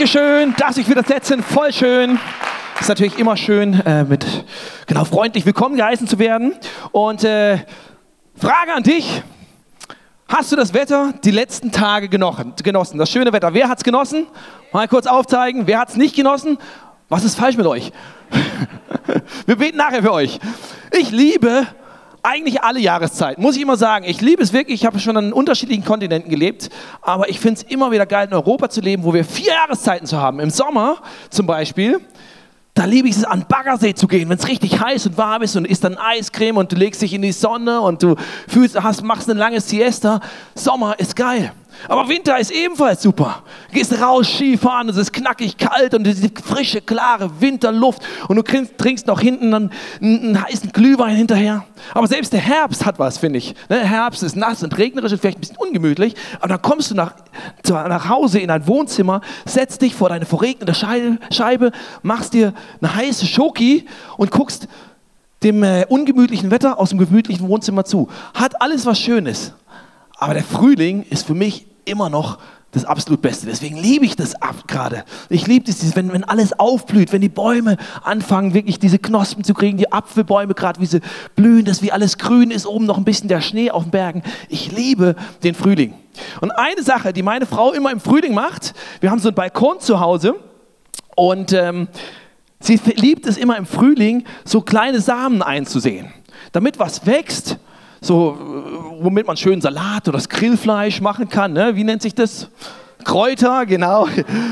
Dankeschön, dass ich wieder setzen, voll schön. Ist natürlich immer schön, äh, mit genau freundlich willkommen geheißen zu werden. Und äh, Frage an dich: Hast du das Wetter die letzten Tage genossen? Das schöne Wetter. Wer hat es genossen? Mal kurz aufzeigen. Wer hat es nicht genossen? Was ist falsch mit euch? Wir beten nachher für euch. Ich liebe eigentlich alle Jahreszeiten, muss ich immer sagen. Ich liebe es wirklich, ich habe schon an unterschiedlichen Kontinenten gelebt, aber ich finde es immer wieder geil, in Europa zu leben, wo wir vier Jahreszeiten zu haben. Im Sommer zum Beispiel, da liebe ich es, an Baggersee zu gehen, wenn es richtig heiß und warm ist und isst dann Eiscreme und du legst dich in die Sonne und du fühlst, hast, machst eine lange Siesta. Sommer ist geil. Aber Winter ist ebenfalls super. Du gehst raus, Skifahren, es ist knackig kalt und diese frische, klare Winterluft und du trinkst noch hinten einen, einen, heißen Glühwein hinterher. Aber selbst der Herbst hat was, finde ich. Der Herbst ist nass und regnerisch und vielleicht ein bisschen ungemütlich, aber dann kommst du nach, nach Hause in dein Wohnzimmer, setzt dich vor deine verregnete Scheibe, machst dir eine heiße Schoki und guckst dem äh, ungemütlichen Wetter aus dem gemütlichen Wohnzimmer zu. Hat alles was Schönes. Aber der Frühling ist für mich immer noch das absolut Beste. Deswegen liebe ich das ab gerade. Ich liebe es, wenn, wenn alles aufblüht, wenn die Bäume anfangen, wirklich diese Knospen zu kriegen, die Apfelbäume gerade, wie sie blühen, dass wie alles grün ist, oben noch ein bisschen der Schnee auf den Bergen. Ich liebe den Frühling. Und eine Sache, die meine Frau immer im Frühling macht, wir haben so einen Balkon zu Hause und ähm, sie liebt es immer im Frühling, so kleine Samen einzusehen. Damit was wächst, so, womit man schön Salat oder das Grillfleisch machen kann. Ne? Wie nennt sich das? Kräuter, genau.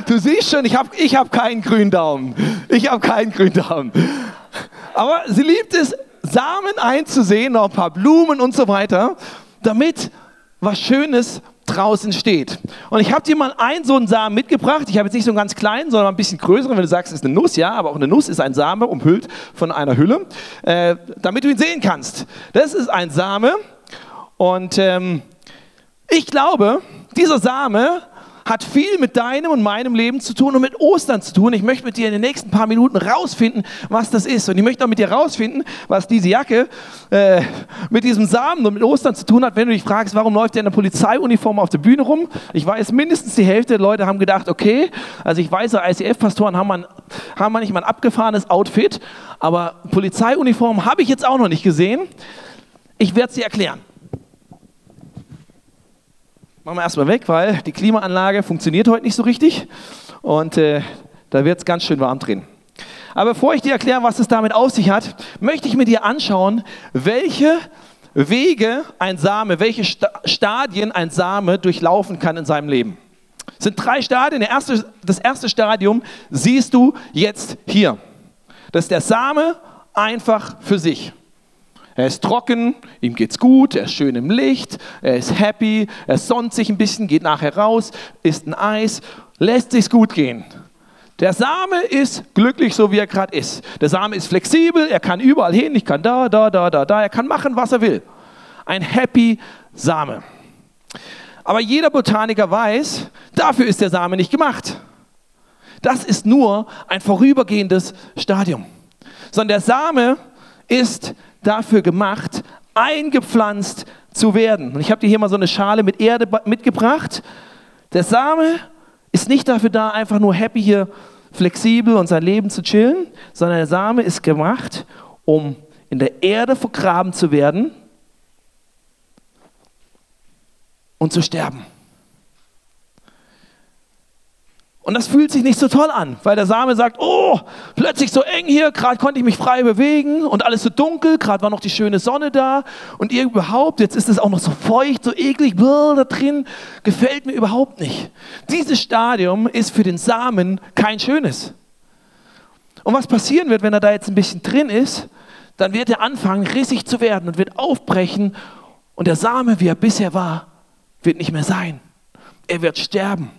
Du siehst schon, ich habe ich hab keinen grünen Daumen. Ich habe keinen grünen Daumen. Aber sie liebt es, Samen einzusehen, noch ein paar Blumen und so weiter, damit was Schönes draußen steht. Und ich habe dir mal einen so einen Samen mitgebracht. Ich habe jetzt nicht so einen ganz kleinen, sondern ein bisschen größeren. Wenn du sagst, es ist eine Nuss, ja, aber auch eine Nuss ist ein Same, umhüllt von einer Hülle, äh, damit du ihn sehen kannst. Das ist ein Same. Und ähm, ich glaube, dieser Same hat viel mit deinem und meinem Leben zu tun und mit Ostern zu tun. Ich möchte mit dir in den nächsten paar Minuten rausfinden, was das ist. Und ich möchte auch mit dir rausfinden, was diese Jacke äh, mit diesem Samen und mit Ostern zu tun hat. Wenn du dich fragst, warum läuft der in der Polizeiuniform auf der Bühne rum? Ich weiß, mindestens die Hälfte der Leute haben gedacht, okay, also ich weiß, ICF-Pastoren haben, man, haben manchmal ein abgefahrenes Outfit, aber Polizeiuniform habe ich jetzt auch noch nicht gesehen. Ich werde sie erklären. Machen wir erstmal weg, weil die Klimaanlage funktioniert heute nicht so richtig und äh, da wird es ganz schön warm drin. Aber bevor ich dir erkläre, was es damit auf sich hat, möchte ich mit dir anschauen, welche Wege ein Same, welche Stadien ein Same durchlaufen kann in seinem Leben. Es sind drei Stadien. Erste, das erste Stadium siehst du jetzt hier. Das ist der Same einfach für sich. Er ist trocken, ihm geht's gut, er ist schön im Licht, er ist happy, er sonnt sich ein bisschen, geht nachher raus, isst ein Eis, lässt sich's gut gehen. Der Same ist glücklich, so wie er gerade ist. Der Same ist flexibel, er kann überall hin, ich kann da, da, da, da, da, er kann machen, was er will. Ein happy Same. Aber jeder Botaniker weiß, dafür ist der Same nicht gemacht. Das ist nur ein vorübergehendes Stadium. Sondern der Same ist dafür gemacht, eingepflanzt zu werden. Und ich habe dir hier mal so eine Schale mit Erde mitgebracht. Der Same ist nicht dafür da, einfach nur happy hier flexibel und sein Leben zu chillen, sondern der Same ist gemacht, um in der Erde vergraben zu werden und zu sterben. Und das fühlt sich nicht so toll an, weil der Same sagt, oh, plötzlich so eng hier, gerade konnte ich mich frei bewegen und alles so dunkel, gerade war noch die schöne Sonne da und überhaupt, jetzt ist es auch noch so feucht, so eklig, brr, da drin, gefällt mir überhaupt nicht. Dieses Stadium ist für den Samen kein schönes. Und was passieren wird, wenn er da jetzt ein bisschen drin ist, dann wird er anfangen, rissig zu werden und wird aufbrechen und der Same, wie er bisher war, wird nicht mehr sein. Er wird sterben.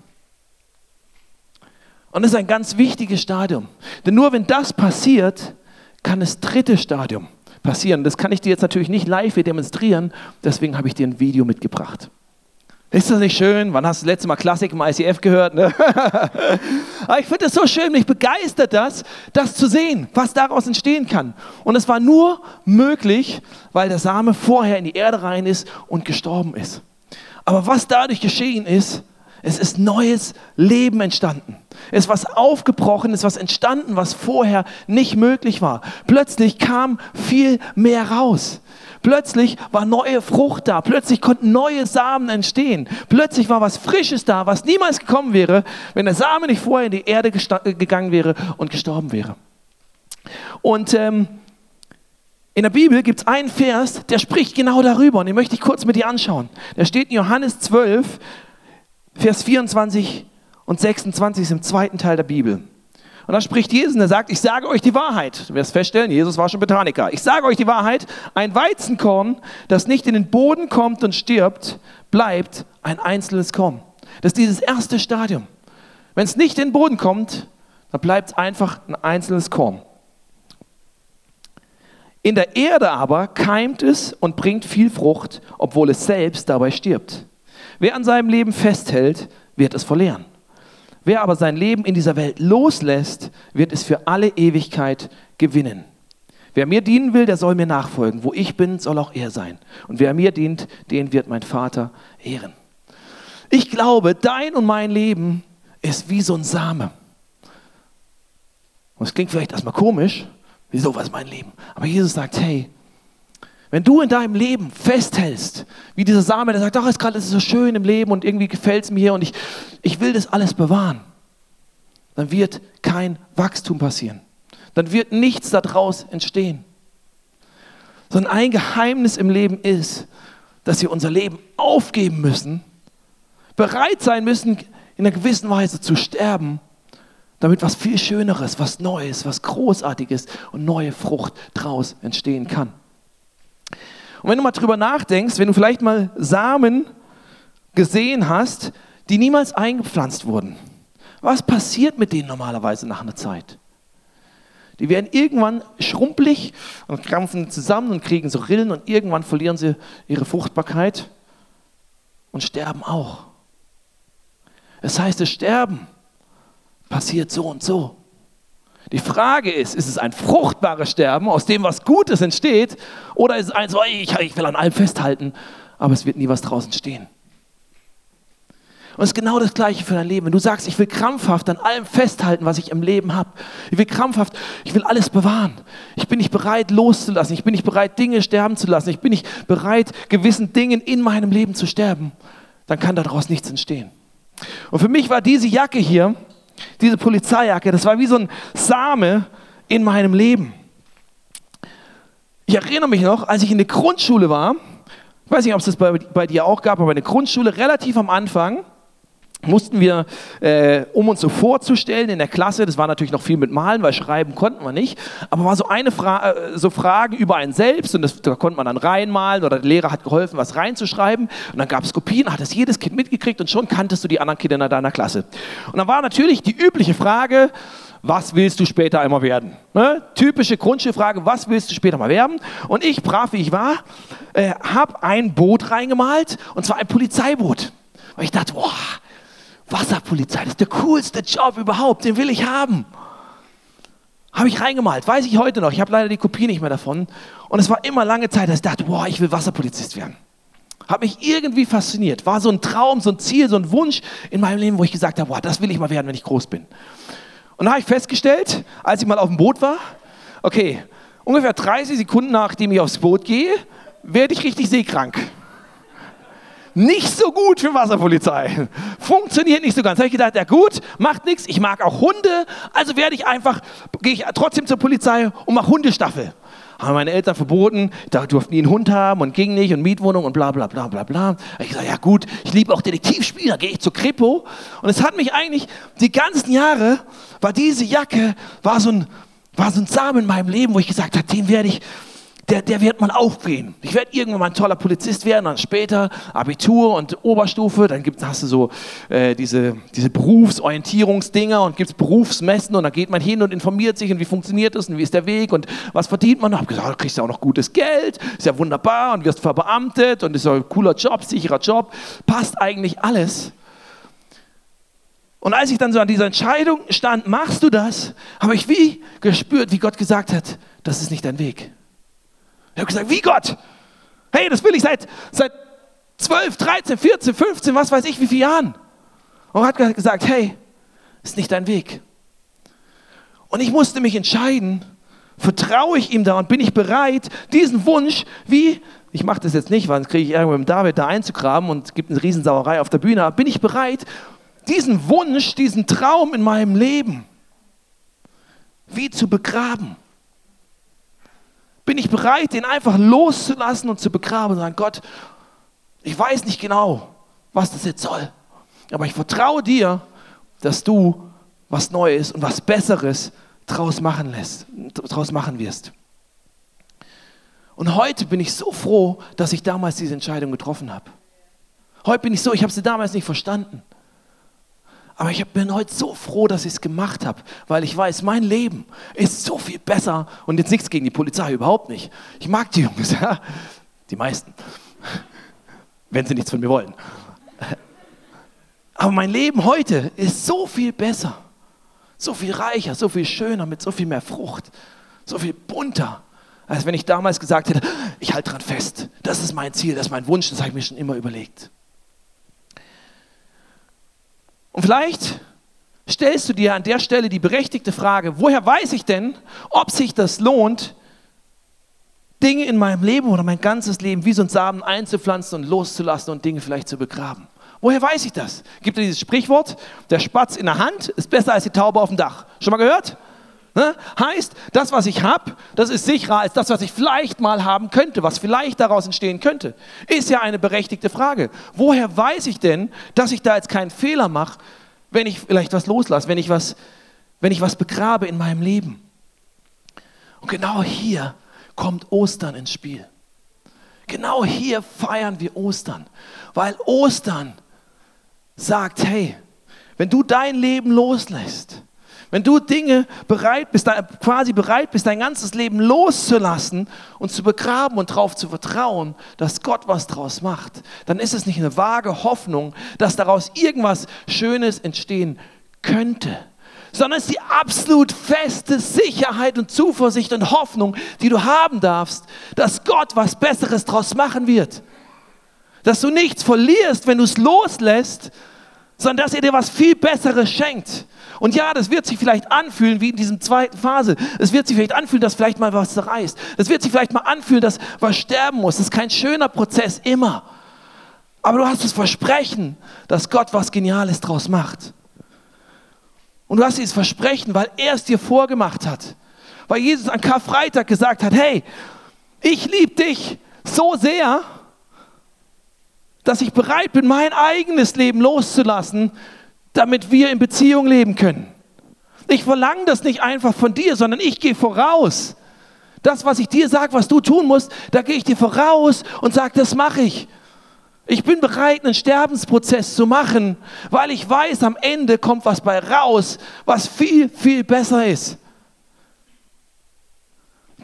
Und das ist ein ganz wichtiges Stadium. Denn nur wenn das passiert, kann das dritte Stadium passieren. Das kann ich dir jetzt natürlich nicht live demonstrieren, deswegen habe ich dir ein Video mitgebracht. Ist das nicht schön? Wann hast du das letzte Mal Klassik im ICF gehört? Ne? Aber ich finde es so schön, mich begeistert das, das zu sehen, was daraus entstehen kann. Und es war nur möglich, weil der Same vorher in die Erde rein ist und gestorben ist. Aber was dadurch geschehen ist, Es ist neues Leben entstanden. Es ist was aufgebrochen, es ist was entstanden, was vorher nicht möglich war. Plötzlich kam viel mehr raus. Plötzlich war neue Frucht da. Plötzlich konnten neue Samen entstehen. Plötzlich war was Frisches da, was niemals gekommen wäre, wenn der Same nicht vorher in die Erde gegangen wäre und gestorben wäre. Und ähm, in der Bibel gibt es einen Vers, der spricht genau darüber und den möchte ich kurz mit dir anschauen. Der steht in Johannes 12, Vers 24 und 26 ist im zweiten Teil der Bibel. Und da spricht Jesus und er sagt, ich sage euch die Wahrheit. Du wirst feststellen, Jesus war schon Botaniker. Ich sage euch die Wahrheit, ein Weizenkorn, das nicht in den Boden kommt und stirbt, bleibt ein einzelnes Korn. Das ist dieses erste Stadium. Wenn es nicht in den Boden kommt, dann bleibt es einfach ein einzelnes Korn. In der Erde aber keimt es und bringt viel Frucht, obwohl es selbst dabei stirbt. Wer an seinem Leben festhält, wird es verlieren. Wer aber sein Leben in dieser Welt loslässt, wird es für alle Ewigkeit gewinnen. Wer mir dienen will, der soll mir nachfolgen. Wo ich bin, soll auch er sein. Und wer mir dient, den wird mein Vater ehren. Ich glaube, dein und mein Leben ist wie so ein Same. Und es klingt vielleicht erstmal komisch. Wieso, was mein Leben? Aber Jesus sagt, hey, wenn du in deinem Leben festhältst, wie dieser Same, der sagt, ach, ist gerade so schön im Leben und irgendwie gefällt es mir und ich, ich will das alles bewahren, dann wird kein Wachstum passieren. Dann wird nichts daraus entstehen. Sondern ein Geheimnis im Leben ist, dass wir unser Leben aufgeben müssen, bereit sein müssen, in einer gewissen Weise zu sterben, damit was viel Schöneres, was Neues, was Großartiges und neue Frucht daraus entstehen kann. Und wenn du mal drüber nachdenkst, wenn du vielleicht mal Samen gesehen hast, die niemals eingepflanzt wurden, was passiert mit denen normalerweise nach einer Zeit? Die werden irgendwann schrumpelig und krampfen zusammen und kriegen so Rillen und irgendwann verlieren sie ihre Fruchtbarkeit und sterben auch. Das heißt, das Sterben passiert so und so. Die Frage ist, ist es ein fruchtbares Sterben, aus dem was Gutes entsteht, oder ist es ein so, ich, ich will an allem festhalten, aber es wird nie was draußen stehen. Und es ist genau das Gleiche für dein Leben. Wenn du sagst, ich will krampfhaft an allem festhalten, was ich im Leben habe. Ich will krampfhaft, ich will alles bewahren. Ich bin nicht bereit, loszulassen. Ich bin nicht bereit, Dinge sterben zu lassen. Ich bin nicht bereit, gewissen Dingen in meinem Leben zu sterben. Dann kann daraus nichts entstehen. Und für mich war diese Jacke hier, diese Polizeijacke, das war wie so ein Same in meinem Leben. Ich erinnere mich noch, als ich in der Grundschule war, ich weiß nicht, ob es das bei, bei dir auch gab, aber in der Grundschule relativ am Anfang, mussten wir, äh, um uns so vorzustellen in der Klasse, das war natürlich noch viel mit Malen, weil schreiben konnten wir nicht, aber war so eine Fra äh, so Fragen über einen selbst und das, da konnte man dann reinmalen oder der Lehrer hat geholfen, was reinzuschreiben und dann gab es Kopien, hat das jedes Kind mitgekriegt und schon kanntest du die anderen Kinder in deiner Klasse. Und dann war natürlich die übliche Frage, was willst du später einmal werden? Ne? Typische Grundschulfrage, was willst du später mal werden? Und ich, brav wie ich war, äh, habe ein Boot reingemalt und zwar ein Polizeiboot. Und ich dachte, boah, Wasserpolizei, das ist der coolste Job überhaupt, den will ich haben. Habe ich reingemalt, weiß ich heute noch. Ich habe leider die Kopie nicht mehr davon. Und es war immer lange Zeit, dass ich dachte, boah, ich will Wasserpolizist werden. Hat mich irgendwie fasziniert. War so ein Traum, so ein Ziel, so ein Wunsch in meinem Leben, wo ich gesagt habe, boah, das will ich mal werden, wenn ich groß bin. Und da habe ich festgestellt, als ich mal auf dem Boot war, okay, ungefähr 30 Sekunden nachdem ich aufs Boot gehe, werde ich richtig seekrank nicht so gut für Wasserpolizei. Funktioniert nicht so ganz. Da habe ich gedacht, ja gut, macht nichts. Ich mag auch Hunde, also werde ich einfach, gehe ich trotzdem zur Polizei und mache Hundestaffel. Haben meine Eltern verboten, da durften die einen Hund haben und ging nicht und Mietwohnung und bla bla bla bla bla. Ich gesagt, ja gut, ich liebe auch Detektivspiele, da gehe ich zur Kripo. Und es hat mich eigentlich die ganzen Jahre, war diese Jacke, war so ein, war so ein Samen in meinem Leben, wo ich gesagt habe, den werde ich, der, der wird mal aufgehen. Ich werde irgendwann mal ein toller Polizist werden, dann später Abitur und Oberstufe, dann gibt, hast du so äh, diese, diese Berufsorientierungsdinger und gibt es Berufsmessen und dann geht man hin und informiert sich und wie funktioniert das und wie ist der Weg und was verdient man. Ich habe gesagt, du kriegst ja auch noch gutes Geld, ist ja wunderbar und wirst verbeamtet und ist ja ein cooler Job, sicherer Job, passt eigentlich alles. Und als ich dann so an dieser Entscheidung stand, machst du das, habe ich wie gespürt, wie Gott gesagt hat, das ist nicht dein Weg. Ich habe gesagt, wie Gott? Hey, das will ich seit, seit 12, 13, 14, 15, was weiß ich, wie viele Jahren. Und hat gesagt, hey, ist nicht dein Weg. Und ich musste mich entscheiden, vertraue ich ihm da und bin ich bereit, diesen Wunsch, wie, ich mache das jetzt nicht, weil sonst kriege ich irgendwo mit David da einzugraben und es gibt eine Riesensauerei auf der Bühne, aber bin ich bereit, diesen Wunsch, diesen Traum in meinem Leben, wie zu begraben? Bin ich bereit, den einfach loszulassen und zu begraben und sagen, Gott, ich weiß nicht genau, was das jetzt soll, aber ich vertraue dir, dass du was Neues und was Besseres draus machen lässt, draus machen wirst. Und heute bin ich so froh, dass ich damals diese Entscheidung getroffen habe. Heute bin ich so, ich habe sie damals nicht verstanden. Aber ich bin heute so froh, dass ich es gemacht habe, weil ich weiß, mein Leben ist so viel besser. Und jetzt nichts gegen die Polizei, überhaupt nicht. Ich mag die Jungs, ja? die meisten, wenn sie nichts von mir wollen. Aber mein Leben heute ist so viel besser, so viel reicher, so viel schöner, mit so viel mehr Frucht, so viel bunter, als wenn ich damals gesagt hätte, ich halte dran fest, das ist mein Ziel, das ist mein Wunsch, das habe ich mir schon immer überlegt. Und vielleicht stellst du dir an der Stelle die berechtigte Frage, woher weiß ich denn, ob sich das lohnt, Dinge in meinem Leben oder mein ganzes Leben wie so ein Samen einzupflanzen und loszulassen und Dinge vielleicht zu begraben? Woher weiß ich das? Gibt es dieses Sprichwort, der Spatz in der Hand ist besser als die Taube auf dem Dach. Schon mal gehört? Ne? Heißt, das, was ich habe, das ist sicherer als das, was ich vielleicht mal haben könnte, was vielleicht daraus entstehen könnte. Ist ja eine berechtigte Frage. Woher weiß ich denn, dass ich da jetzt keinen Fehler mache, wenn ich vielleicht was loslasse, wenn ich was, wenn ich was begrabe in meinem Leben? Und genau hier kommt Ostern ins Spiel. Genau hier feiern wir Ostern, weil Ostern sagt, hey, wenn du dein Leben loslässt, wenn du Dinge bereit bist, quasi bereit bist, dein ganzes Leben loszulassen und zu begraben und darauf zu vertrauen, dass Gott was draus macht, dann ist es nicht eine vage Hoffnung, dass daraus irgendwas Schönes entstehen könnte, sondern es ist die absolut feste Sicherheit und Zuversicht und Hoffnung, die du haben darfst, dass Gott was Besseres draus machen wird. Dass du nichts verlierst, wenn du es loslässt, sondern dass er dir was viel Besseres schenkt. Und ja, das wird sich vielleicht anfühlen wie in diesem zweiten Phase. Es wird sich vielleicht anfühlen, dass vielleicht mal was zerreißt. Es wird sich vielleicht mal anfühlen, dass was sterben muss. Das ist kein schöner Prozess immer. Aber du hast das Versprechen, dass Gott was Geniales draus macht. Und du hast dieses Versprechen, weil er es dir vorgemacht hat. Weil Jesus an Karfreitag gesagt hat, hey, ich liebe dich so sehr, dass ich bereit bin, mein eigenes Leben loszulassen, damit wir in Beziehung leben können. Ich verlange das nicht einfach von dir, sondern ich gehe voraus. Das, was ich dir sage, was du tun musst, da gehe ich dir voraus und sage, das mache ich. Ich bin bereit, einen Sterbensprozess zu machen, weil ich weiß, am Ende kommt was bei raus, was viel, viel besser ist.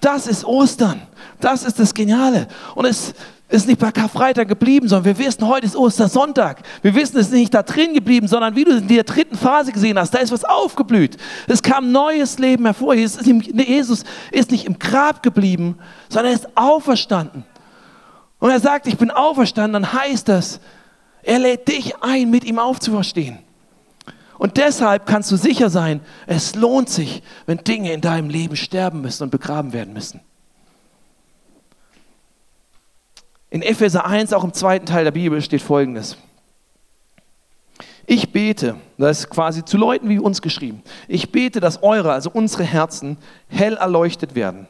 Das ist Ostern. Das ist das Geniale. Und es ist nicht bei Karfreitag geblieben, sondern wir wissen, heute ist Ostersonntag. Wir wissen, es ist nicht da drin geblieben, sondern wie du in der dritten Phase gesehen hast, da ist was aufgeblüht. Es kam neues Leben hervor. Jesus ist nicht im Grab geblieben, sondern er ist auferstanden. Und er sagt, ich bin auferstanden, dann heißt das, er lädt dich ein, mit ihm aufzuverstehen. Und deshalb kannst du sicher sein, es lohnt sich, wenn Dinge in deinem Leben sterben müssen und begraben werden müssen. In Epheser 1, auch im zweiten Teil der Bibel, steht folgendes. Ich bete, das ist quasi zu Leuten wie uns geschrieben, ich bete, dass eure, also unsere Herzen, hell erleuchtet werden,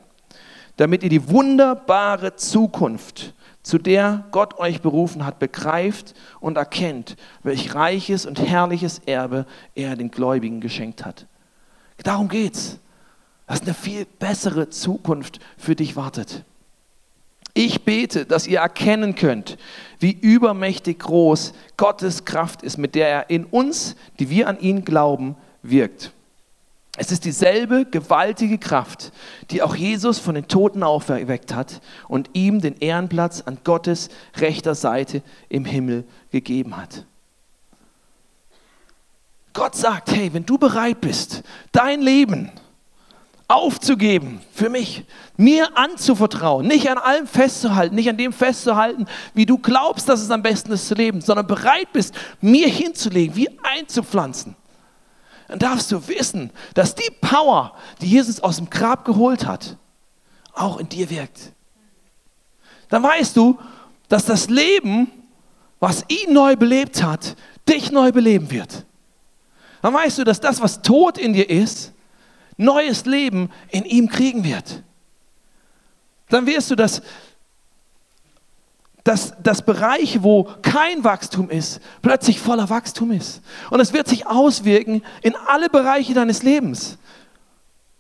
damit ihr die wunderbare Zukunft, zu der Gott euch berufen hat, begreift und erkennt, welch reiches und herrliches Erbe er den Gläubigen geschenkt hat. Darum geht's. Dass eine viel bessere Zukunft für dich wartet. Ich bete, dass ihr erkennen könnt, wie übermächtig groß Gottes Kraft ist, mit der er in uns, die wir an ihn glauben, wirkt. Es ist dieselbe gewaltige Kraft, die auch Jesus von den Toten auferweckt hat und ihm den Ehrenplatz an Gottes rechter Seite im Himmel gegeben hat. Gott sagt, hey, wenn du bereit bist, dein Leben aufzugeben für mich, mir anzuvertrauen, nicht an allem festzuhalten, nicht an dem festzuhalten, wie du glaubst, dass es am besten ist zu leben, sondern bereit bist, mir hinzulegen, wie einzupflanzen, dann darfst du wissen, dass die Power, die Jesus aus dem Grab geholt hat, auch in dir wirkt. Dann weißt du, dass das Leben, was ihn neu belebt hat, dich neu beleben wird. Dann weißt du, dass das, was tot in dir ist, neues Leben in ihm kriegen wird. Dann wirst du, dass, dass, dass Bereiche, wo kein Wachstum ist, plötzlich voller Wachstum ist. Und es wird sich auswirken in alle Bereiche deines Lebens,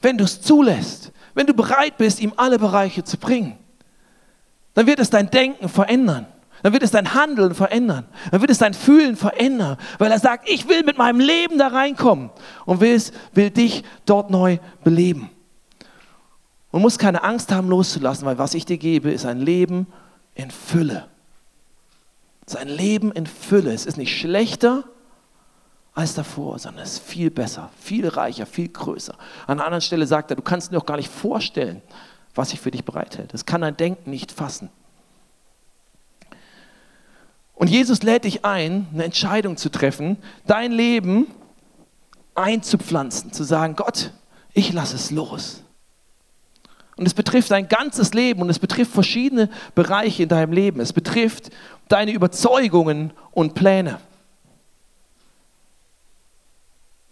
wenn du es zulässt, wenn du bereit bist, ihm alle Bereiche zu bringen. Dann wird es dein Denken verändern dann wird es dein Handeln verändern. Dann wird es dein Fühlen verändern, weil er sagt, ich will mit meinem Leben da reinkommen und will, will dich dort neu beleben. Und muss keine Angst haben, loszulassen, weil was ich dir gebe, ist ein Leben in Fülle. Es ist ein Leben in Fülle. Es ist nicht schlechter als davor, sondern es ist viel besser, viel reicher, viel größer. An einer anderen Stelle sagt er, du kannst dir auch gar nicht vorstellen, was ich für dich bereithält. Das kann dein Denken nicht fassen. Und Jesus lädt dich ein, eine Entscheidung zu treffen, dein Leben einzupflanzen, zu sagen, Gott, ich lasse es los. Und es betrifft dein ganzes Leben und es betrifft verschiedene Bereiche in deinem Leben. Es betrifft deine Überzeugungen und Pläne.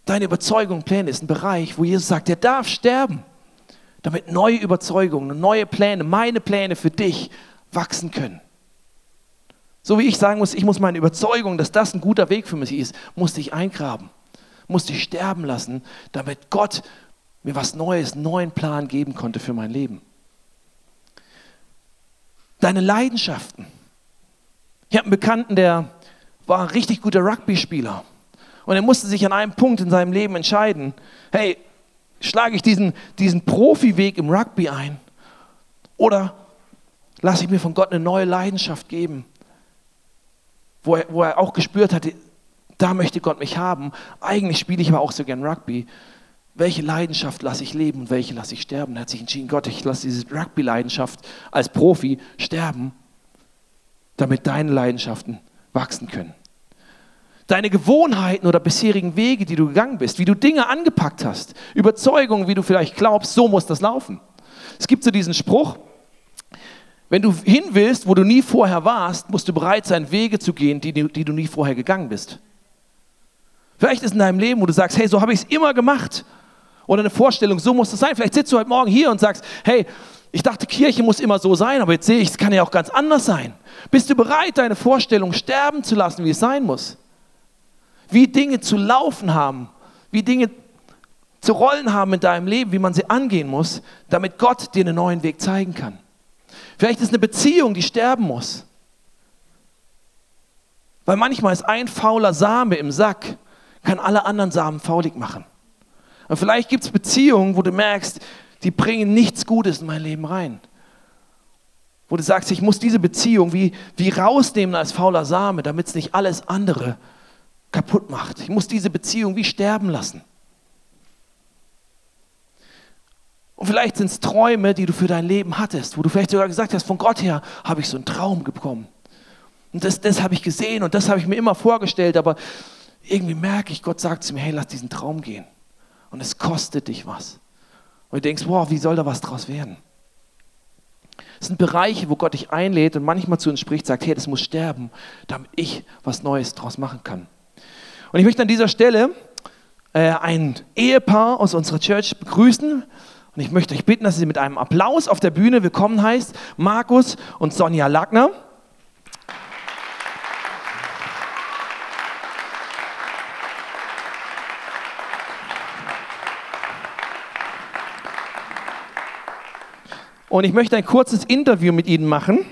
Deine Überzeugungen und Pläne ist ein Bereich, wo Jesus sagt, der darf sterben, damit neue Überzeugungen, neue Pläne, meine Pläne für dich wachsen können. So wie ich sagen muss, ich muss meine Überzeugung, dass das ein guter Weg für mich ist, musste ich eingraben, musste ich sterben lassen, damit Gott mir was Neues, einen neuen Plan geben konnte für mein Leben. Deine Leidenschaften. Ich habe einen Bekannten, der war ein richtig guter Rugby-Spieler. Und er musste sich an einem Punkt in seinem Leben entscheiden, hey, schlage ich diesen, diesen Profiweg im Rugby ein oder lasse ich mir von Gott eine neue Leidenschaft geben wo er, wo er auch gespürt hatte, da möchte Gott mich haben. Eigentlich spiele ich aber auch so gern Rugby. Welche Leidenschaft lasse ich leben und welche lasse ich sterben? Er hat sich entschieden, Gott, ich lasse diese Rugby-Leidenschaft als Profi sterben, damit deine Leidenschaften wachsen können. Deine Gewohnheiten oder bisherigen Wege, die du gegangen bist, wie du Dinge angepackt hast, Überzeugungen, wie du vielleicht glaubst, so muss das laufen. Es gibt so diesen Spruch, wenn du hin willst, wo du nie vorher warst, musst du bereit sein, Wege zu gehen, die, die du nie vorher gegangen bist. Vielleicht ist in deinem Leben, wo du sagst, hey, so habe ich es immer gemacht. Oder eine Vorstellung, so muss es sein. Vielleicht sitzt du heute Morgen hier und sagst, hey, ich dachte, Kirche muss immer so sein, aber jetzt sehe ich, es kann ja auch ganz anders sein. Bist du bereit, deine Vorstellung sterben zu lassen, wie es sein muss? Wie Dinge zu laufen haben, wie Dinge zu rollen haben in deinem Leben, wie man sie angehen muss, damit Gott dir einen neuen Weg zeigen kann. Vielleicht ist eine Beziehung, die sterben muss. Weil manchmal ist ein fauler Same im Sack, kann alle anderen Samen faulig machen. Und vielleicht gibt es Beziehungen, wo du merkst, die bringen nichts Gutes in mein Leben rein. Wo du sagst, ich muss diese Beziehung wie, wie rausnehmen als fauler Same, damit es nicht alles andere kaputt macht. Ich muss diese Beziehung wie sterben lassen. Und vielleicht sind es Träume, die du für dein Leben hattest, wo du vielleicht sogar gesagt hast, von Gott her habe ich so einen Traum bekommen. Und das, das habe ich gesehen und das habe ich mir immer vorgestellt, aber irgendwie merke ich, Gott sagt zu mir, hey, lass diesen Traum gehen. Und es kostet dich was. Und du denkst, wow, wie soll da was draus werden? Es sind Bereiche, wo Gott dich einlädt und manchmal zu uns spricht, sagt, hey, das muss sterben, damit ich was Neues draus machen kann. Und ich möchte an dieser Stelle äh, ein Ehepaar aus unserer Church begrüßen. Und ich möchte euch bitten, dass ihr mit einem Applaus auf der Bühne willkommen heißt, Markus und Sonja Lackner. Und ich möchte ein kurzes Interview mit Ihnen machen,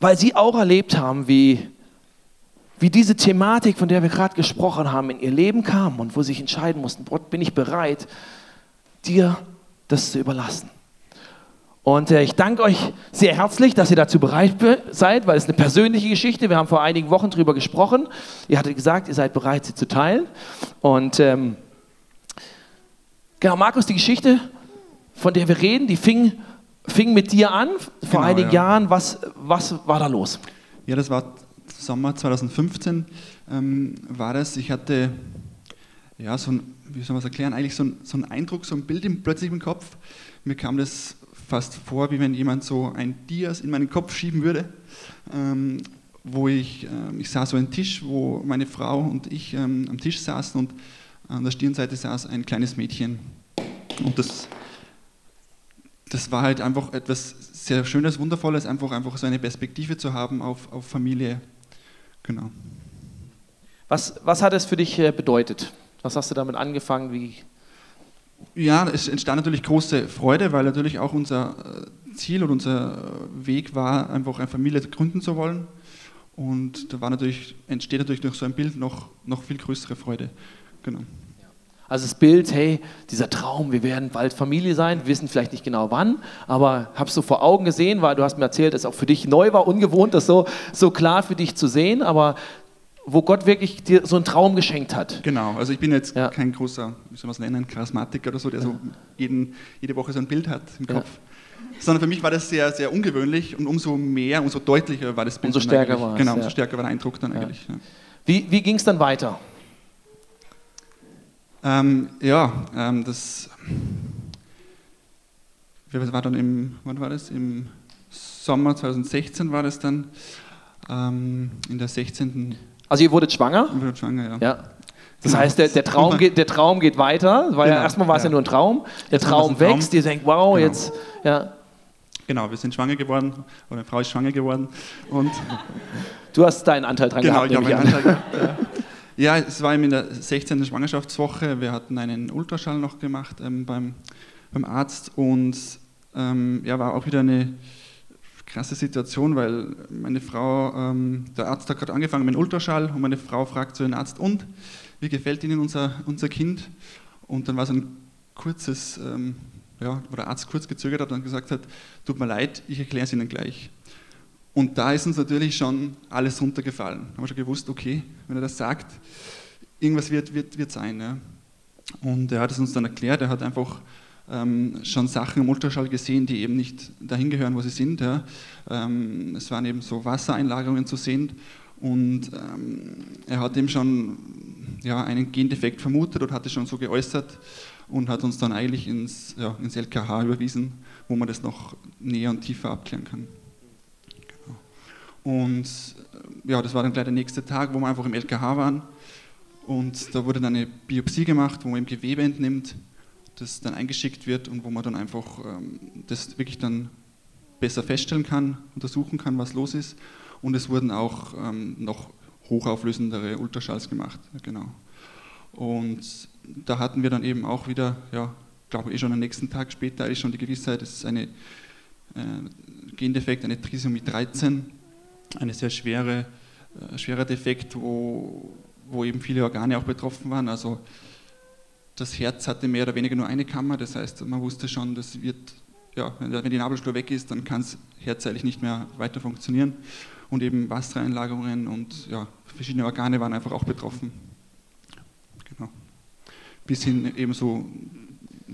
weil Sie auch erlebt haben, wie wie diese Thematik, von der wir gerade gesprochen haben, in ihr Leben kam und wo sie sich entscheiden mussten, Gott, bin ich bereit, dir das zu überlassen. Und äh, ich danke euch sehr herzlich, dass ihr dazu bereit seid, weil es eine persönliche Geschichte. Wir haben vor einigen Wochen darüber gesprochen. Ihr hattet gesagt, ihr seid bereit, sie zu teilen. Und ähm, Genau, Markus, die Geschichte, von der wir reden, die fing, fing mit dir an vor Genau, einigen ja. Jahren. Was, was war da los? Ja, das war Sommer 2015 ähm, war das. Ich hatte, ja, so ein, wie soll man es erklären, eigentlich so ein, so ein Eindruck, so ein Bild im, plötzlich im Kopf. Mir kam das fast vor, wie wenn jemand so ein Dias in meinen Kopf schieben würde. Ähm, wo ich, ähm, ich sah so einen Tisch, wo meine Frau und ich ähm, am Tisch saßen und an der Stirnseite saß ein kleines Mädchen. Und das, das war halt einfach etwas sehr Schönes, Wundervolles, einfach, einfach so eine Perspektive zu haben auf, auf Familie. Genau. Was, was hat es für dich äh, bedeutet? Was hast du damit angefangen? Wie, Ja, es entstand natürlich große Freude, weil natürlich auch unser äh, Ziel und unser Weg war, einfach eine Familie gründen zu wollen. Und da war natürlich, entsteht natürlich durch so ein Bild noch, noch viel größere Freude. Genau. Also das Bild, hey, dieser Traum, wir werden bald Familie sein, wir wissen vielleicht nicht genau wann, aber hab's so vor Augen gesehen, weil du hast mir erzählt, dass es auch für dich neu war, ungewohnt, das so, so klar für dich zu sehen, aber wo Gott wirklich dir so einen Traum geschenkt hat. Genau, also ich bin jetzt Ja. kein großer, wie soll man es nennen, Charismatiker oder so, der so jeden, jede Woche so ein Bild hat im Ja. Kopf. Sondern für mich war das sehr, sehr ungewöhnlich und umso mehr, umso deutlicher war das Bild. Umso stärker war es, Genau, ja. umso stärker war der Eindruck dann Ja. eigentlich. Ja. Wie, wie ging es dann weiter? Ähm, ja, ähm, das war dann im, wann war das? Im Sommer 2016 war das dann, ähm, in der 16. Also ihr wurdet schwanger? Ich wurde schwanger, ja. Ja. Das Genau. heißt, der, der, Traum geht, der Traum geht weiter, weil ja, Genau, erstmal war es ja. ja. nur ein Traum. Der Traum ein Traum. wächst, ihr denkt, wow, Genau. jetzt, ja. Genau, wir sind schwanger geworden, oder eine Frau ist schwanger geworden und Du hast deinen Anteil dran Genau, gehabt, ich habe nehme einen ich an. Anteil gehabt. Ja. es war eben in der 16. Schwangerschaftswoche. Wir hatten einen Ultraschall noch gemacht ähm, beim, beim Arzt und ähm, ja, war auch wieder eine krasse Situation, weil meine Frau, ähm, der Arzt hat gerade angefangen mit dem Ultraschall und meine Frau fragt so den Arzt, und, wie gefällt Ihnen unser, unser Kind? Und dann war so ein kurzes, ähm, ja, wo der Arzt kurz gezögert hat und gesagt hat, tut mir leid, ich erkläre es Ihnen gleich. Und da ist uns natürlich schon alles runtergefallen. Haben wir schon gewusst, okay, wenn er das sagt, irgendwas wird, wird, wird sein. Ja. Und er hat es uns dann erklärt, er hat einfach ähm, schon Sachen im Ultraschall gesehen, die eben nicht dahin gehören, wo sie sind. Ja. Ähm, es waren eben so Wassereinlagerungen zu sehen und ähm, er hat eben schon ja, einen Gendefekt vermutet und hat es schon so geäußert und hat uns dann eigentlich ins, ja, ins LKH überwiesen, wo man das noch näher und tiefer abklären kann. Und äh, ja, das war dann gleich der nächste Tag, wo wir einfach im LKH waren. Und da wurde dann eine Biopsie gemacht, wo man eben Gewebe entnimmt, das dann eingeschickt wird und wo man dann einfach ähm, das wirklich dann besser feststellen kann, untersuchen kann, was los ist. Und es wurden auch ähm, noch hochauflösendere Ultraschalls gemacht. Genau. Und da hatten wir dann eben auch wieder, ja, glaube ich, schon am nächsten Tag später, ist schon die Gewissheit, es ist eine äh, Gendefekt, eine Trisomie 13 eine sehr schwere, äh, schwerer Defekt, wo, wo eben viele Organe auch betroffen waren. Also das Herz hatte mehr oder weniger nur eine Kammer, das heißt, man wusste schon, das wird, ja, wenn, die Nabelschnur weg ist, dann kann das Herz nicht mehr weiter funktionieren. Und eben Wassereinlagerungen und ja, verschiedene Organe waren einfach auch betroffen. Genau. Bis hin eben so,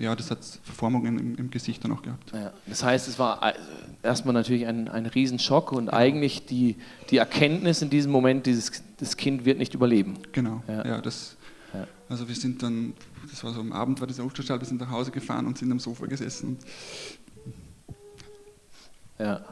ja, das hat Verformungen im, im Gesicht dann auch gehabt. Ja, das heißt, es war äh, erstmal natürlich ein, ein Riesenschock und eigentlich die, die Erkenntnis in diesem Moment, dieses das Kind wird nicht überleben. Genau, Ja. ja, das, Ja. also wir sind dann, das war so am Abend, war dieser Ultraschall, wir sind nach Hause gefahren und sind am Sofa gesessen. Ja.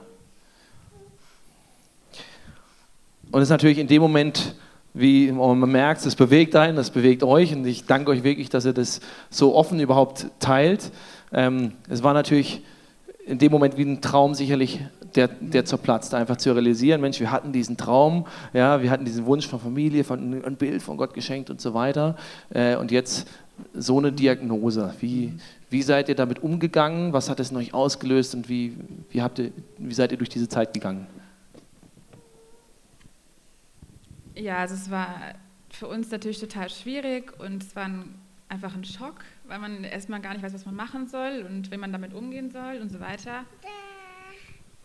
Und es ist natürlich in dem Moment, wie man merkt, es bewegt einen, das bewegt euch und ich danke euch wirklich, dass ihr das so offen überhaupt teilt. Ähm, es war natürlich in dem Moment wie ein Traum sicherlich, der, der zerplatzt, einfach zu realisieren, Mensch, wir hatten diesen Traum, ja, wir hatten diesen Wunsch von Familie, von ein Bild von Gott geschenkt und so weiter äh, und jetzt so eine Diagnose. Wie, wie seid ihr damit umgegangen? Was hat es in euch ausgelöst und wie, wie, habt ihr, wie seid ihr durch diese Zeit gegangen? Ja, also es war für uns natürlich total schwierig und es war ein, einfach ein Schock, weil man erstmal gar nicht weiß, was man machen soll und wie man damit umgehen soll und so weiter.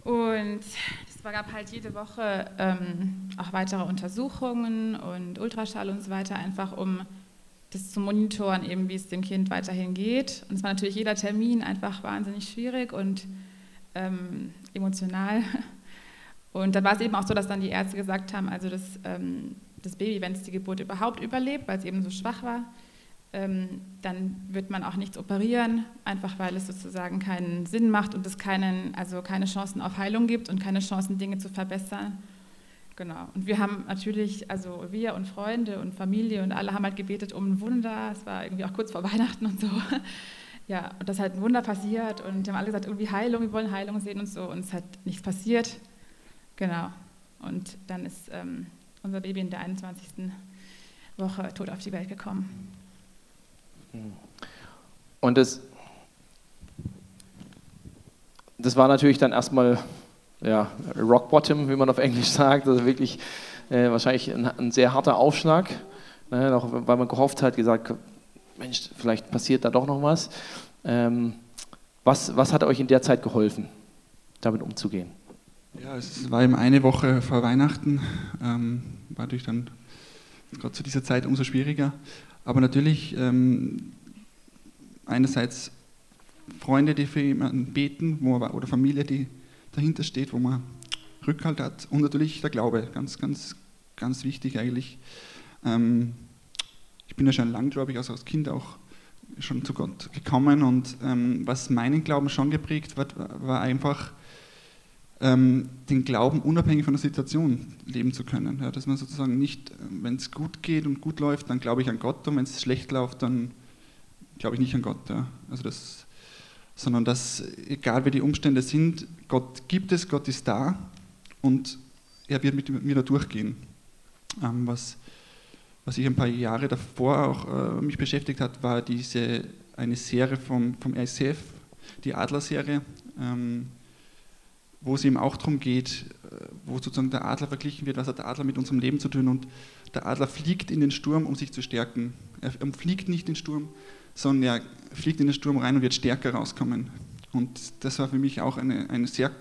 Und es gab halt jede Woche ähm, auch weitere Untersuchungen und Ultraschall und so weiter, einfach um das zu monitoren, eben wie es dem Kind weiterhin geht. Und es war natürlich jeder Termin einfach wahnsinnig schwierig und ähm, emotional. Und da war es eben auch so, dass dann die Ärzte gesagt haben, also das, ähm, das Baby, wenn es die Geburt überhaupt überlebt, weil es eben so schwach war, ähm, dann wird man auch nichts operieren, einfach weil es sozusagen keinen Sinn macht und es keinen, also keine Chancen auf Heilung gibt und keine Chancen, Dinge zu verbessern. Genau. Und wir haben natürlich, also wir und Freunde und Familie und alle haben halt gebetet um ein Wunder. Es war irgendwie auch kurz vor Weihnachten und so. Ja, und das halt ein Wunder passiert und die haben alle gesagt, irgendwie Heilung, wir wollen Heilung sehen und so. Und es hat nichts passiert. Genau. Und dann ist ähm, unser Baby in der 21. Woche tot auf die Welt gekommen. Und das, das war natürlich dann erstmal ja, Rock Bottom, wie man auf Englisch sagt, also wirklich äh, wahrscheinlich ein, ein, sehr harter Aufschlag, ne, auch weil man gehofft hat, gesagt, Mensch, vielleicht passiert da doch noch was. Ähm, was. Was hat euch in der Zeit geholfen, damit umzugehen? Ja, es war eben eine Woche vor Weihnachten, ähm, war natürlich dann gerade zu dieser Zeit umso schwieriger. Aber natürlich ähm, einerseits Freunde, die für jemanden beten, wo man, oder Familie, die dahinter steht, wo man Rückhalt hat und natürlich der Glaube, ganz, ganz, ganz wichtig eigentlich. Ähm, ich bin ja schon lang, glaube ich, also als Kind auch schon zu Gott gekommen und ähm, was meinen Glauben schon geprägt hat, war einfach ähm, den Glauben unabhängig von der Situation leben zu können. Ja, dass man sozusagen nicht, wenn es gut geht und gut läuft, dann glaube ich an Gott und wenn es schlecht läuft, dann glaube ich nicht an Gott. Ja. Also das, sondern dass, egal wie die Umstände sind, Gott gibt es, Gott ist da und er wird mit mir da durchgehen. Ähm, was, was ich ein paar Jahre davor auch äh, mich beschäftigt hat, war diese, eine Serie vom, vom RSF, die Adler-Serie, ähm, wo es eben auch darum geht, äh, wo sozusagen der Adler verglichen wird, was hat der Adler mit unserem Leben zu tun und der Adler fliegt in den Sturm, um sich zu stärken. Er fliegt nicht in den Sturm, sondern er fliegt in den Sturm rein und wird stärker rauskommen. Und das war für mich auch eine, ein sehr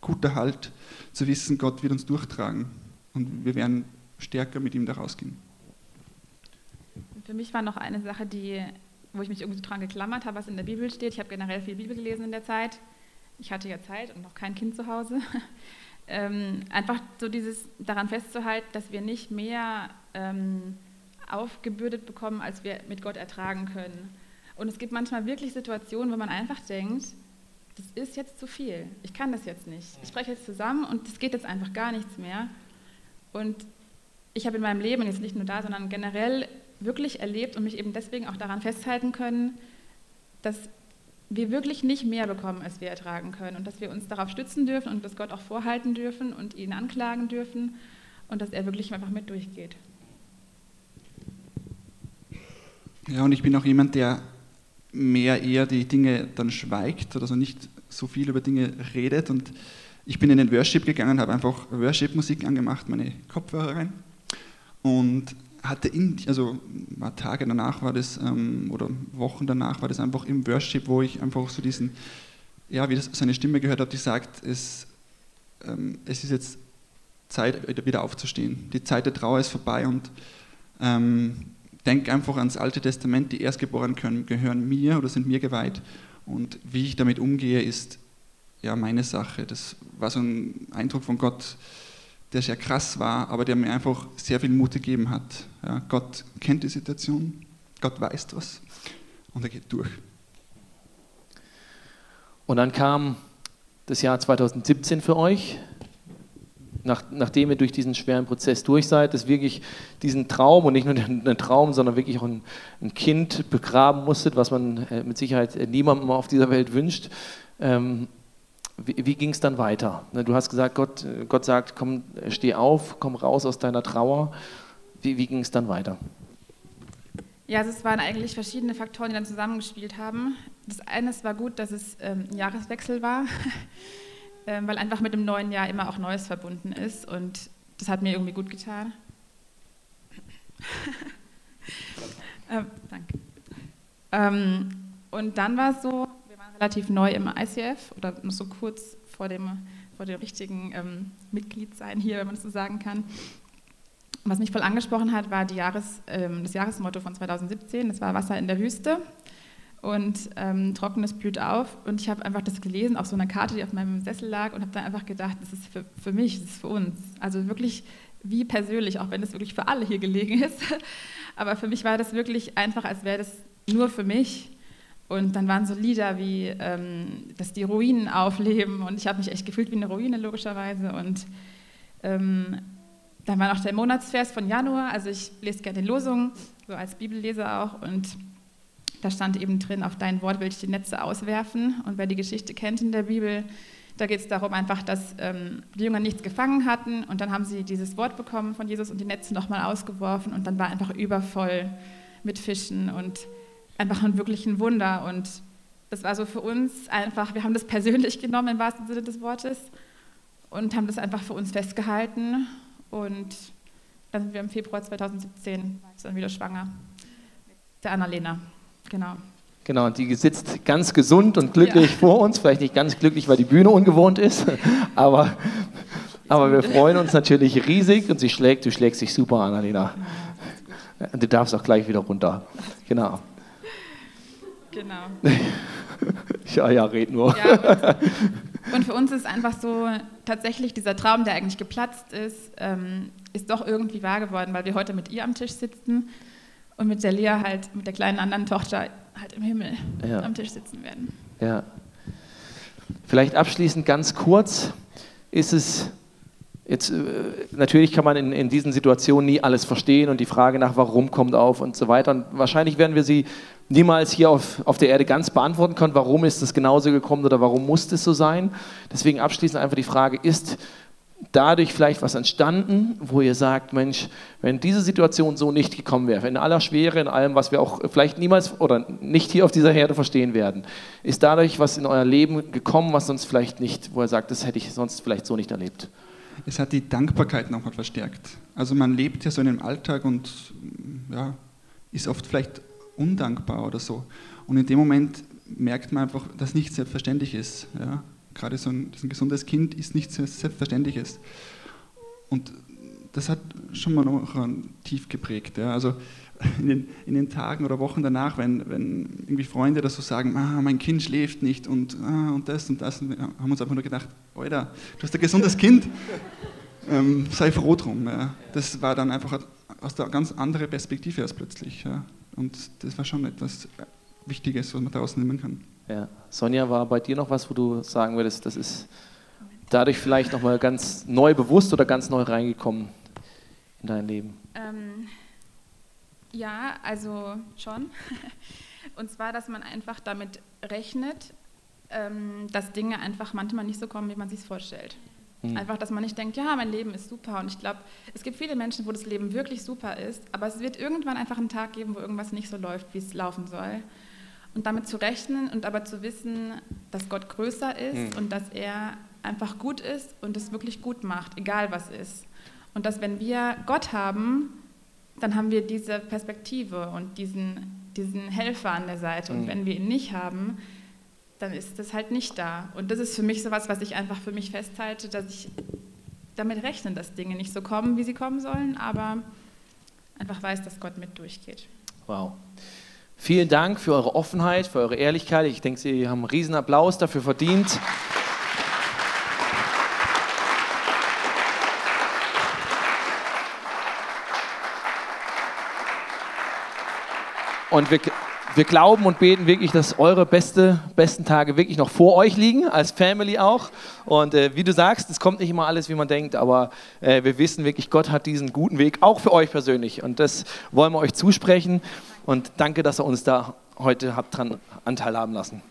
guter Halt, zu wissen, Gott wird uns durchtragen und wir werden stärker mit ihm da rausgehen. Für mich war noch eine Sache, die, wo ich mich irgendwie dran geklammert habe, was in der Bibel steht. Ich habe generell viel Bibel gelesen in der Zeit. Ich hatte ja Zeit und noch kein Kind zu Hause. ähm, einfach so dieses daran festzuhalten, dass wir nicht mehr ähm, aufgebürdet bekommen, als wir mit Gott ertragen können. Und es gibt manchmal wirklich Situationen, wo man einfach denkt, das ist jetzt zu viel. Ich kann das jetzt nicht. Ich spreche jetzt zusammen und es geht jetzt einfach gar nichts mehr. Und ich habe in meinem Leben, jetzt nicht nur da, sondern generell wirklich erlebt und mich eben deswegen auch daran festhalten können, dass wir wirklich nicht mehr bekommen, als wir ertragen können und dass wir uns darauf stützen dürfen und das Gott auch vorhalten dürfen und ihn anklagen dürfen und dass er wirklich einfach mit durchgeht. Ja, und ich bin auch jemand, der mehr eher die Dinge dann schweigt oder so nicht so viel über Dinge redet. Und ich bin in den Worship gegangen, habe einfach Worship-Musik angemacht, meine Kopfhörer rein und hatte in, also war Tage danach war das ähm, oder Wochen danach war das einfach im Worship, wo ich einfach so diesen, ja, wie das seine Stimme gehört habe, die sagt, es, ähm, es ist jetzt Zeit, wieder aufzustehen. Die Zeit der Trauer ist vorbei und ähm, denk einfach ans Alte Testament, die Erstgeborenen können, gehören mir oder sind mir geweiht. Und wie ich damit umgehe, ist ja meine Sache. Das war so ein Eindruck von Gott, der sehr krass war, aber der mir einfach sehr viel Mut gegeben hat. Gott kennt die Situation, Gott weiß was und er geht durch. Und dann kam das Jahr 2017 für euch nach, nachdem ihr durch diesen schweren Prozess durch seid, dass wirklich diesen Traum und nicht nur einen Traum, sondern wirklich auch ein, ein Kind begraben musstet, was man äh, mit Sicherheit niemandem auf dieser Welt wünscht. Ähm, wie, wie ging es dann weiter? Ne, du hast gesagt, Gott, Gott sagt, komm, steh auf, komm raus aus deiner Trauer. Wie, wie ging es dann weiter? Ja, also es waren eigentlich verschiedene Faktoren, die dann zusammengespielt haben. Das eine war gut, dass es ähm, ein Jahreswechsel war. ähm, weil einfach mit dem neuen Jahr immer auch Neues verbunden ist und das hat mir irgendwie gut getan. ähm, danke. Ähm, und dann war es so, wir waren relativ neu im ICF oder so kurz vor dem, vor dem richtigen ähm, Mitgliedsein hier, wenn man das so sagen kann. Was mich voll angesprochen hat, war Jahres, ähm, das Jahresmotto von 2017. Das war Wasser in der Wüste und ähm, Trockenes blüht auf. Und ich habe einfach das gelesen auf so einer Karte, die auf meinem Sessel lag und habe dann einfach gedacht, das ist für, für mich, das ist für uns. Also wirklich wie persönlich, auch wenn es wirklich für alle hier gelegen ist. Aber für mich war das wirklich einfach, als wäre das nur für mich. Und dann waren so Lieder wie, ähm, dass die Ruinen aufleben und ich habe mich echt gefühlt wie eine Ruine logischerweise. Und ähm, dann war noch der Monatsvers von Januar, also ich lese gerne Losungen, so als Bibelleser auch. Und da stand eben drin, auf dein Wort will ich die Netze auswerfen. Und wer die Geschichte kennt in der Bibel, da geht es darum einfach, dass ähm, die Jünger nichts gefangen hatten und dann haben sie dieses Wort bekommen von Jesus und die Netze nochmal ausgeworfen und dann war einfach übervoll mit Fischen und einfach ein wirklich Wunder. Und das war so für uns einfach, wir haben das persönlich genommen im wahrsten Sinne des Wortes und haben das einfach für uns festgehalten. Und dann sind wir im Februar 2017 dann wieder schwanger. Der Annalena, genau. Genau, die sitzt ganz gesund und glücklich ja. vor uns. Vielleicht nicht ganz glücklich, weil die Bühne ungewohnt ist, aber, aber wir freuen uns natürlich riesig und sie schlägt, du schlägst dich super, Annalena. Du darfst auch gleich wieder runter. Genau. Genau. ja, ja, red nur. Ja, und, für uns ist einfach so, tatsächlich dieser Traum, der eigentlich geplatzt ist, ähm, ist doch irgendwie wahr geworden, weil wir heute mit ihr am Tisch sitzen und mit der Lea halt, mit der kleinen anderen Tochter halt im Himmel ja. am Tisch sitzen werden. Ja. Vielleicht abschließend ganz kurz, ist es Jetzt, äh, natürlich kann man in, in, diesen Situationen nie alles verstehen und die Frage nach warum kommt auf und so weiter. Und wahrscheinlich werden wir sie niemals hier auf, auf der Erde ganz beantworten können, warum ist es genauso gekommen oder warum muss es so sein. Deswegen abschließend einfach die Frage, ist dadurch vielleicht was entstanden, wo ihr sagt, Mensch, wenn diese Situation so nicht gekommen wäre, in aller Schwere, in allem, was wir auch vielleicht niemals oder nicht hier auf dieser Herde verstehen werden, ist dadurch was in euer Leben gekommen, was sonst vielleicht nicht, wo er sagt, das hätte ich sonst vielleicht so nicht erlebt? Es hat die Dankbarkeit nochmal verstärkt. Also man lebt ja so in einem Alltag und ja, ist oft vielleicht undankbar oder so. Und in dem Moment merkt man einfach, dass nichts selbstverständlich ist. Ja? gerade so ein, ein gesundes Kind ist nichts Selbstverständliches. Und das hat schon mal noch tief geprägt. Ja. Also in den, in den, Tagen oder Wochen danach, wenn, wenn irgendwie Freunde das so sagen, ah, mein Kind schläft nicht und, ah, und das und das, und wir haben uns einfach nur gedacht, Alter, du hast ein gesundes Kind, ähm, sei froh drum. Ja. Das war dann einfach aus einer ganz anderen Perspektive erst plötzlich. Ja. Und das war schon etwas Wichtiges, was man daraus nehmen kann. Ja. Sonja, war bei dir noch was, wo du sagen würdest, das ist dadurch vielleicht nochmal ganz neu bewusst oder ganz neu reingekommen in dein Leben? Ähm, ja, also schon. Und zwar, dass man einfach damit rechnet, ähm, dass Dinge einfach manchmal nicht so kommen, wie man sich vorstellt. Mhm. Einfach, dass man nicht denkt, ja, mein Leben ist super. Und ich glaube, es gibt viele Menschen, wo das Leben wirklich super ist, aber es wird irgendwann einfach einen Tag geben, wo irgendwas nicht so läuft, wie es laufen soll. Und damit zu rechnen und aber zu wissen, dass Gott größer ist mhm. und dass er einfach gut ist und es wirklich gut macht, egal was ist. Und dass wenn wir Gott haben, dann haben wir diese Perspektive und diesen, diesen Helfer an der Seite. Und mhm. wenn wir ihn nicht haben, dann ist das halt nicht da. Und das ist für mich so was, was ich einfach für mich festhalte, dass ich damit rechne, dass Dinge nicht so kommen, wie sie kommen sollen, aber einfach weiß, dass Gott mit durchgeht. Wow. Vielen Dank für eure Offenheit, für eure Ehrlichkeit. Ich denke, Sie haben einen riesen Applaus dafür verdient. Und wir, wir glauben und beten wirklich, dass eure beste, besten Tage wirklich noch vor euch liegen, als Family auch. Und äh, wie du sagst, es kommt nicht immer alles, wie man denkt, aber äh, wir wissen wirklich, Gott hat diesen guten Weg auch für euch persönlich. Und das wollen wir euch zusprechen. Und danke, dass ihr uns da heute habt dran Anteil haben lassen.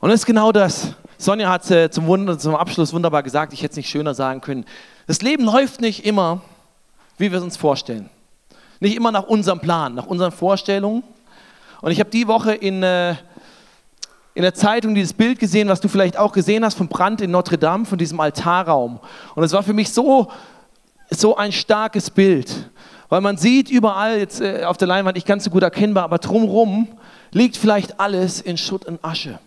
Und das ist genau das. Sonja hat äh, zum, zum Abschluss wunderbar gesagt, ich hätte es nicht schöner sagen können. Das Leben läuft nicht immer, wie wir es uns vorstellen. Nicht immer nach unserem Plan, nach unseren Vorstellungen. Und ich habe die Woche in, äh, in der Zeitung dieses Bild gesehen, was du vielleicht auch gesehen hast vom Brand in Notre Dame, von diesem Altarraum. Und es war für mich so, so ein starkes Bild. Weil man sieht überall jetzt äh, auf der Leinwand nicht ganz so gut erkennbar, aber drumherum liegt vielleicht alles in Schutt und Asche.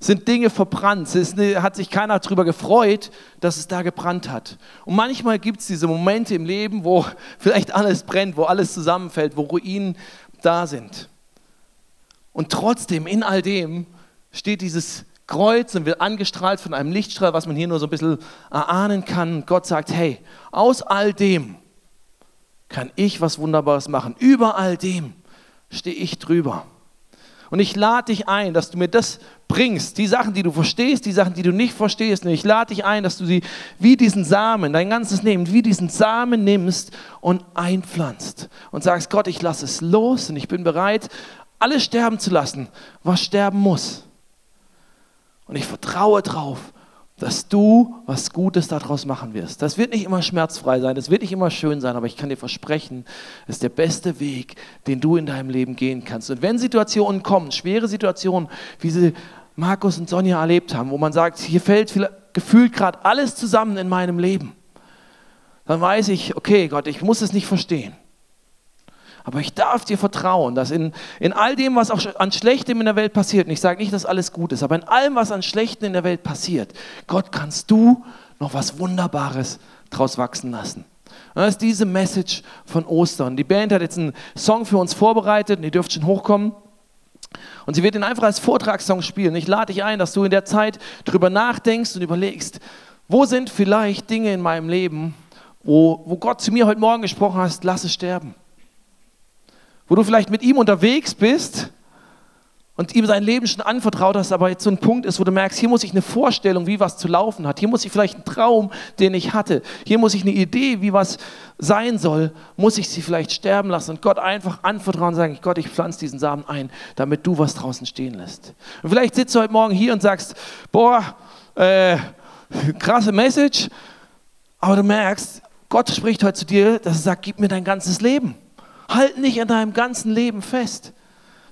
Sind Dinge verbrannt. Es hat sich keiner darüber gefreut, dass es da gebrannt hat. Und manchmal gibt es diese Momente im Leben, wo vielleicht alles brennt, wo alles zusammenfällt, wo Ruinen da sind. Und trotzdem, in all dem, steht dieses Kreuz und wird angestrahlt von einem Lichtstrahl, was man hier nur so ein bisschen erahnen kann. Gott sagt, hey, aus all dem kann ich was Wunderbares machen. Über all dem stehe ich drüber. Und ich lade dich ein, dass du mir das bringst, die Sachen, die du verstehst, die Sachen, die du nicht verstehst. Und ich lade dich ein, dass du sie wie diesen Samen, dein ganzes Leben, wie diesen Samen nimmst und einpflanzt. Und sagst, Gott, ich lasse es los und ich bin bereit, alles sterben zu lassen, was sterben muss. Und ich vertraue darauf, dass du was Gutes daraus machen wirst. Das wird nicht immer schmerzfrei sein, das wird nicht immer schön sein, aber ich kann dir versprechen, es ist der beste Weg, den du in deinem Leben gehen kannst. Und wenn Situationen kommen, schwere Situationen, wie sie Markus und Sonja erlebt haben, wo man sagt, hier fällt gefühlt gerade alles zusammen in meinem Leben, dann weiß ich, okay, Gott, ich muss es nicht verstehen. Aber ich darf dir vertrauen, dass in, in all dem, was auch an Schlechtem in der Welt passiert, und ich sage nicht, dass alles gut ist, aber in allem, was an Schlechtem in der Welt passiert, Gott kannst du noch was Wunderbares draus wachsen lassen. Und das ist diese Message von Ostern. Die Band hat jetzt einen Song für uns vorbereitet und ihr dürft schon hochkommen. Und sie wird ihn einfach als Vortragssong spielen. Ich lade dich ein, dass du in der Zeit drüber nachdenkst und überlegst, wo sind vielleicht Dinge in meinem Leben, wo, wo Gott zu mir heute Morgen gesprochen hat, lass es sterben wo du vielleicht mit ihm unterwegs bist und ihm sein Leben schon anvertraut hast, aber jetzt so ein Punkt ist, wo du merkst, hier muss ich eine Vorstellung, wie was zu laufen hat. Hier muss ich vielleicht einen Traum, den ich hatte. Hier muss ich eine Idee, wie was sein soll, muss ich sie vielleicht sterben lassen und Gott einfach anvertrauen und sagen, Gott, ich pflanze diesen Samen ein, damit du was draußen stehen lässt. Und vielleicht sitzt du heute Morgen hier und sagst, boah, äh, krasse Message, aber du merkst, Gott spricht heute zu dir, dass er sagt, gib mir dein ganzes Leben. Halt nicht an deinem ganzen Leben fest,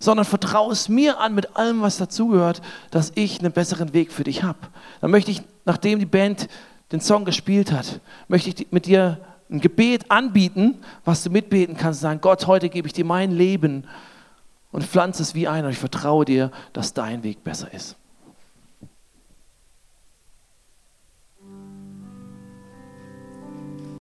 sondern vertraue es mir an mit allem, was dazugehört, dass ich einen besseren Weg für dich habe. Dann möchte ich, nachdem die Band den Song gespielt hat, möchte ich mit dir ein Gebet anbieten, was du mitbeten kannst, sagen, Gott, heute gebe ich dir mein Leben und pflanze es wie ein und ich vertraue dir, dass dein Weg besser ist.